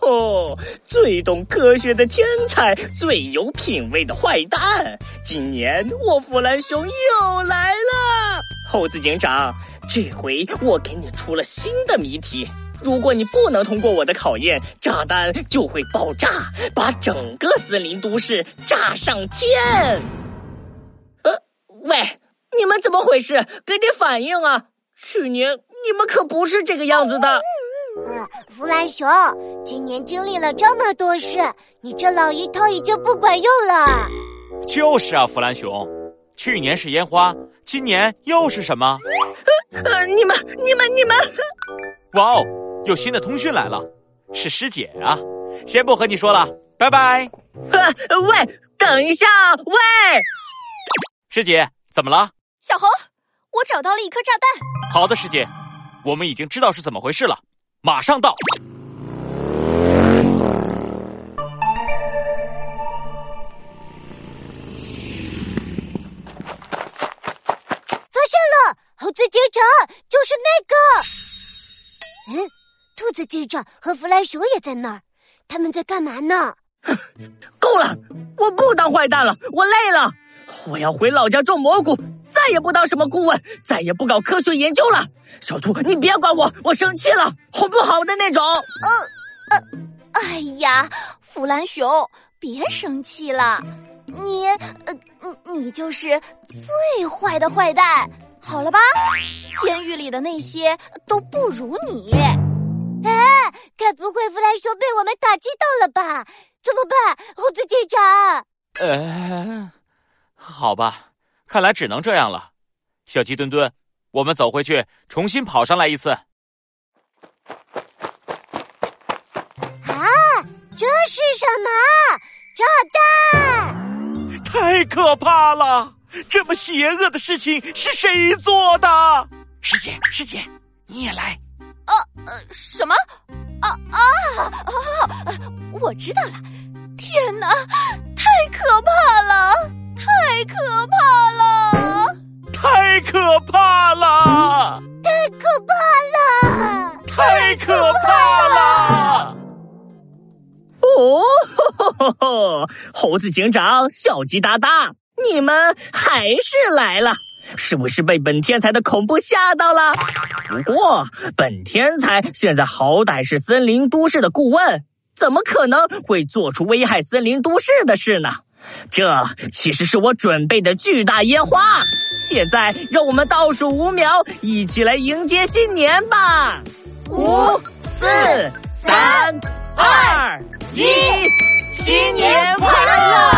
哦，最懂科学的天才，最有品味的坏蛋。今年我弗兰熊又来了，猴子警长，这回我给你出了新的谜题。如果你不能通过我的考验，炸弹就会爆炸，把整个森林都市炸上天。呃，喂，你们怎么回事？给点反应啊！去年你们可不是这个样子的。呃，弗兰熊，今年经历了这么多事，你这老一套已经不管用了。就是啊，弗兰熊，去年是烟花，今年又是什么？呃，你们、你们、你们！哇哦，有新的通讯来了，是师姐啊！先不和你说了，拜拜。呃，喂，等一下，喂，师姐，怎么了？小红，我找到了一颗炸弹。好的，师姐，我们已经知道是怎么回事了。马上到！发现了，猴子警长就是那个。嗯，兔子警长和弗莱熊也在那儿，他们在干嘛呢？够了，我不当坏蛋了，我累了，我要回老家种蘑菇。再也不当什么顾问，再也不搞科学研究了。小兔，你别管我，我生气了，哄不好的那种。呃呃，哎呀，弗兰熊，别生气了，你呃，你就是最坏的坏蛋，好了吧？监狱里的那些都不如你。哎，该不会弗兰熊被我们打击到了吧？怎么办，猴子警长？呃，好吧。看来只能这样了，小鸡墩墩，我们走回去，重新跑上来一次。啊，这是什么？炸弹！太可怕了！这么邪恶的事情是谁做的？师姐，师姐，你也来。啊呃，什么？啊啊啊！我知道了。天哪，太可怕了！太可怕了！太可怕了！哦，猴子警长，小鸡哒哒，你们还是来了，是不是被本天才的恐怖吓到了？不过，本天才现在好歹是森林都市的顾问，怎么可能会做出危害森林都市的事呢？这其实是我准备的巨大烟花。现在让我们倒数五秒，一起来迎接新年吧！四、三、二、一，新年快乐！